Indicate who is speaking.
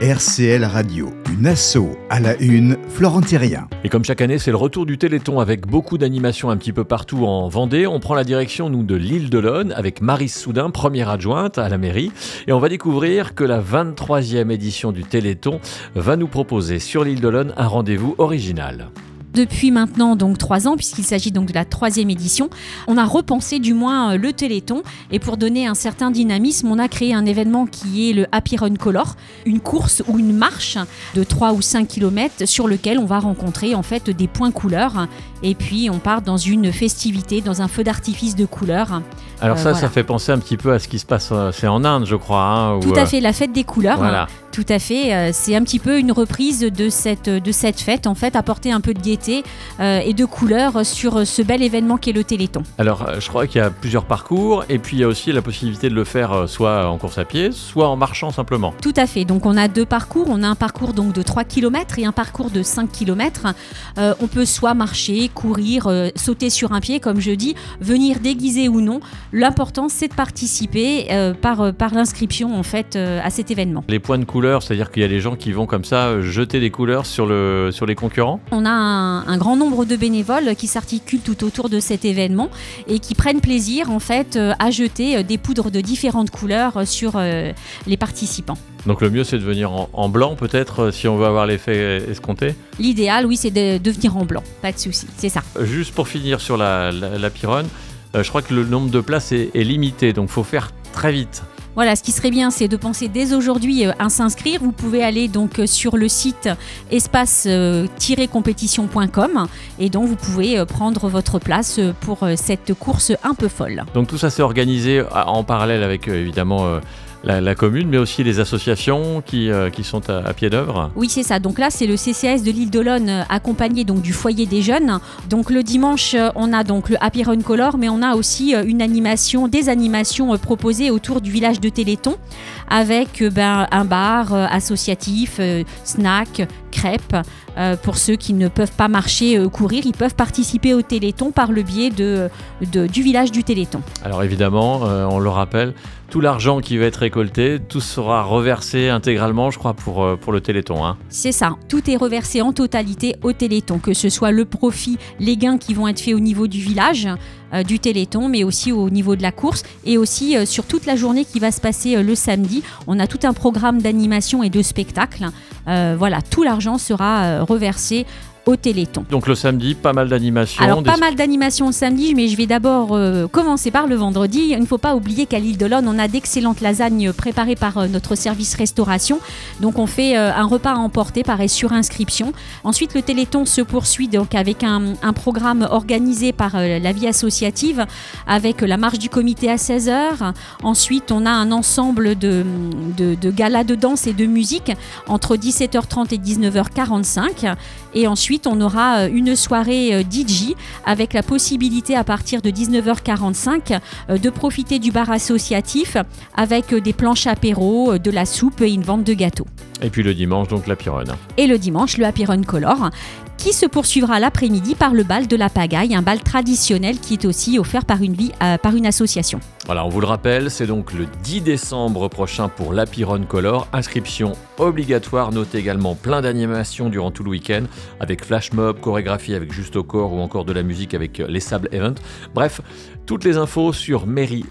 Speaker 1: RCL Radio, une asso à la une, Florent Thérien.
Speaker 2: Et comme chaque année, c'est le retour du Téléthon avec beaucoup d'animations un petit peu partout en Vendée. On prend la direction, nous, de l'île de avec Marie Soudin, première adjointe à la mairie. Et on va découvrir que la 23e édition du Téléthon va nous proposer sur l'île de un rendez-vous original
Speaker 3: depuis maintenant donc trois ans, puisqu'il s'agit donc de la troisième édition. On a repensé du moins euh, le Téléthon et pour donner un certain dynamisme, on a créé un événement qui est le Happy Run Color, une course ou une marche de 3 ou 5 km sur lequel on va rencontrer en fait des points couleurs et puis on part dans une festivité, dans un feu d'artifice de couleurs.
Speaker 2: Alors euh, ça, ça fait penser un petit peu à ce qui se passe, euh, c'est en Inde, je crois. Hein,
Speaker 3: Tout à fait, la fête des couleurs. Voilà. Tout à fait. Euh, c'est un petit peu une reprise de cette, de cette fête, en fait, apporter un peu de gaieté euh, et de couleur sur ce bel événement qu'est le Téléthon.
Speaker 2: Alors, euh, je crois qu'il y a plusieurs parcours et puis il y a aussi la possibilité de le faire soit en course à pied, soit en marchant simplement.
Speaker 3: Tout à fait. Donc, on a deux parcours. On a un parcours donc de 3 km et un parcours de 5 km. on peut soit marcher, courir, sauter sur un pied, comme je dis, venir déguiser ou non. L'important, c'est de participer par, par l'inscription, en fait, à cet événement.
Speaker 2: Les points de couleur c'est-à-dire qu'il y a des gens qui vont comme ça euh, jeter des couleurs sur, le, sur les concurrents?
Speaker 3: On a un, grand nombre de bénévoles qui s'articulent tout autour de cet événement et qui prennent plaisir en fait euh, à jeter euh, des poudres de différentes couleurs sur les participants.
Speaker 2: Donc le mieux c'est de venir en, blanc peut-être si on veut avoir l'effet escompté?
Speaker 3: L'idéal oui c'est de, venir en blanc, pas de souci, c'est ça.
Speaker 2: Juste pour finir sur la, la, je crois que le nombre de places est, est limité donc il faut faire très vite.
Speaker 3: Voilà, ce qui serait bien, c'est de penser dès aujourd'hui euh, à s'inscrire. Vous pouvez aller donc euh, sur le site espace-compétition.com et donc vous pouvez euh, prendre votre place pour cette course un peu folle.
Speaker 2: Donc tout ça s'est organisé en parallèle avec évidemment la, commune, mais aussi les associations qui, euh, qui sont à, pied d'œuvre.
Speaker 3: Oui, c'est ça. Donc là, c'est le CCS de l'île d'Olonne euh, accompagné donc du foyer des jeunes. Donc le dimanche, euh, on a donc le Happy Run Color, mais on a aussi une animation, des animations proposées autour du village de Téléthon avec ben, un bar associatif, snack, crêpes. pour ceux qui ne peuvent pas marcher ou courir, ils peuvent participer au Téléthon par le biais de, du village du Téléthon.
Speaker 2: Alors évidemment, on le rappelle, tout l'argent qui va être récolté, tout sera reversé intégralement, je crois, pour, euh, pour le Téléthon. Hein.
Speaker 3: C'est ça, tout est reversé en totalité au Téléthon, que ce soit le profit, les gains qui vont être faits au niveau du village, euh, du Téléthon, mais aussi au niveau de la course, et aussi euh, sur toute la journée qui va se passer le samedi. On a tout un programme d'animation et de spectacle. voilà, tout l'argent sera reversé au Téléthon.
Speaker 2: Donc le samedi, pas mal d'animations.
Speaker 3: Alors pas mal d'animations le samedi, mais je vais d'abord euh, commencer par le vendredi. Il ne faut pas oublier qu'à l'île de l'One, on a d'excellentes lasagnes préparées par euh, notre service restauration. Donc on fait euh, un repas à emporter, pareil, sur inscription. Ensuite, le Téléthon se poursuit donc avec un, programme organisé par la vie associative, avec la marche du comité à 16h. Ensuite, on a un ensemble de, de, de galas de danse et de musique entre 17h30 et 19h45. Et ensuite, on aura euh, une soirée euh, DJ avec la possibilité à partir de 19h45 euh, de profiter du bar associatif avec des planches apéro, de la soupe et une vente de gâteaux.
Speaker 2: Et puis le dimanche, donc la.
Speaker 3: Et le dimanche, le Happy Color, qui se poursuivra l'après-midi par le bal de la pagaille, un bal traditionnel qui est aussi offert par une, une association.
Speaker 2: Voilà, on vous le rappelle, c'est donc le 10 décembre prochain pour la Color. Inscription obligatoire, notez également plein d'animations durant tout le week-end avec flash mob, chorégraphie avec Juste au corps ou encore de la musique avec les Sables Event. Bref, toutes les infos sur mairie